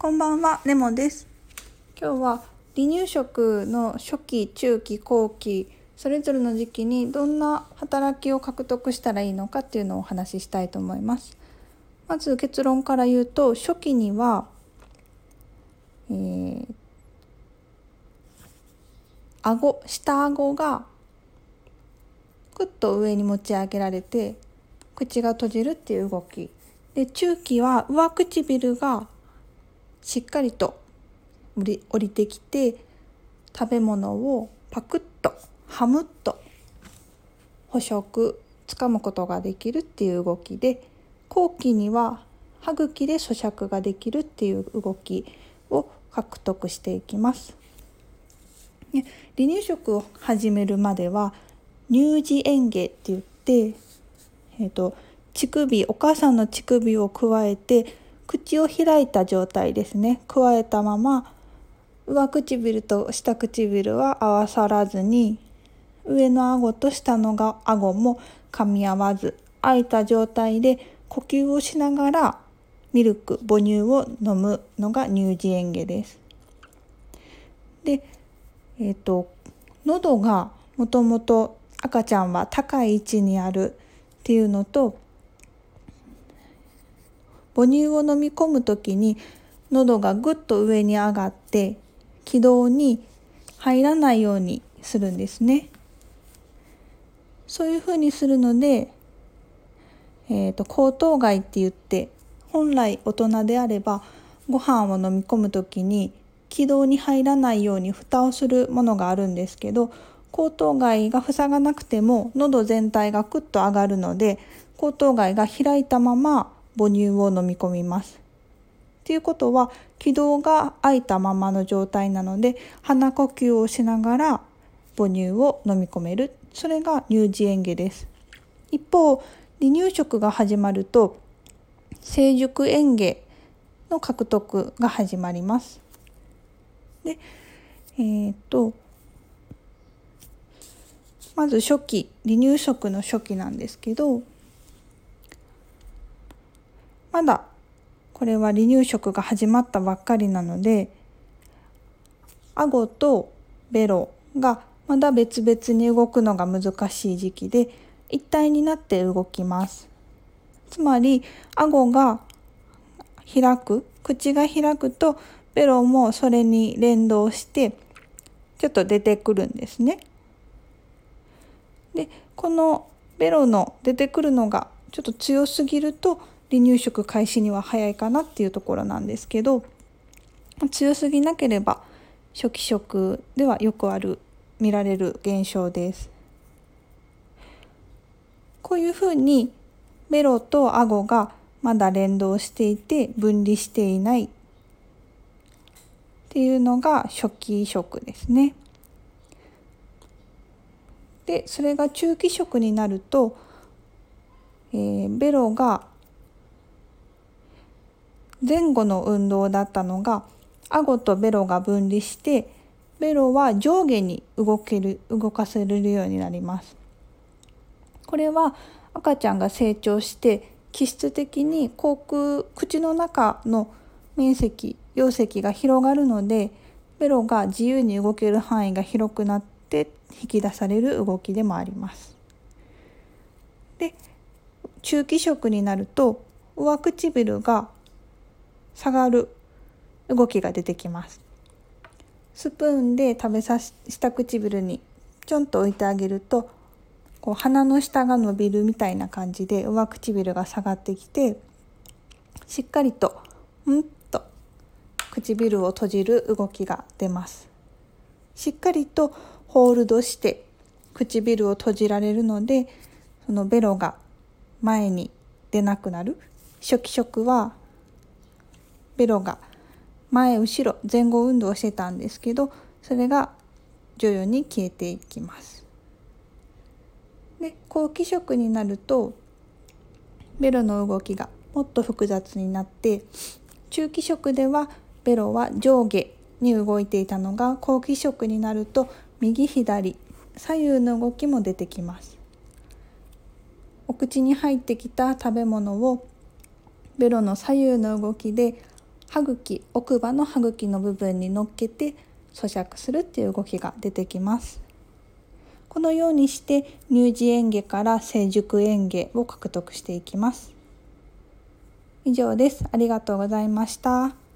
こんばんは、レモです。今日は離乳食の初期、中期、後期、それぞれの時期にどんな働きを獲得したらいいのかっていうのをお話ししたいと思います。まず結論から言うと、初期には、えー、顎、下顎がくっと上に持ち上げられて口が閉じるっていう動きで中期は上唇がしっかりと降り降りてきて食べ物をパクッとハムッと捕食つかむことができるっていう動きで後期には歯茎で咀嚼ができるっていう動きを獲得していきます。離乳食を始めるまでは乳児嚥下って言って、えーと、乳首お母さんの乳首をくわえて口を開いた状態ですねくわえたまま上唇と下唇は合わさらずに上の顎と下の顎も噛み合わず開いた状態で呼吸をしながらミルク母乳を飲むのが乳児嚥下です。で、えっ、ー、と喉がもともと赤ちゃんは高い位置にあるっていうのと母乳を飲み込む時に喉がぐっと上に上がって気道に入らないようにするんですね。そういうふうにするので、えーと、喉頭蓋って言って本来大人であればご飯を飲み込む時に気道に入らないように蓋をするものがあるんですけど喉頭蓋が塞がなくても喉全体がクッと上がるので喉頭蓋が開いたまま母乳を飲み込みます。っていうことは気道が開いたままの状態なので鼻呼吸をしながら母乳を飲み込めるそれが乳児嚥下です。一方離乳食が始まると成熟嚥下の獲得が始まります。でえー、っとまず初期離乳食の初期なんですけどまだこれは離乳食が始まったばっかりなので顎とベロがまだ別々に動くのが難しい時期で一体になって動きます。つまり顎が開く口が開くとベロもそれに連動してちょっと出てくるんですね。でこのベロの出てくるのがちょっと強すぎると離乳食開始には早いかなっていうところなんですけど強すぎなければ初期食ではよくある見られる現象です。こういうふうにベロと顎がまだ連動していて分離していないっていうのが初期食ですね。でそれが中期食になると、えー、ベロが前後の運動だったのが顎とベロが分離してベロは上下に動ける動かせるようになります。これは赤ちゃんが成長して気質的に口腔口の中の面積容積が広がるのでベロが自由に動ける範囲が広くなって引き出される動きでもあります。で中期食になると上唇が下がる動きが出てきます。スプーンで食べさし下唇にちょんと置いてあげるとこう鼻の下が伸びるみたいな感じで上唇が下がってきてしっかりとんと唇を閉じる動きが出ます。しっかりとホールドして唇を閉じられるのでそのベロが前に出なくなる初期食はベロが前後ろ前後運動してたんですけどそれが徐々に消えていきます。で後期食になるとベロの動きがもっと複雑になって中期食ではベロは上下に動いていたのが後期食になると右左左右の動きも出てきますお口に入ってきた食べ物をベロの左右の動きで歯茎奥歯の歯茎の部分に乗っけて咀嚼するっていう動きが出てきます。このようにして乳児園芸から成熟園芸を獲得していきます。以上です。ありがとうございました。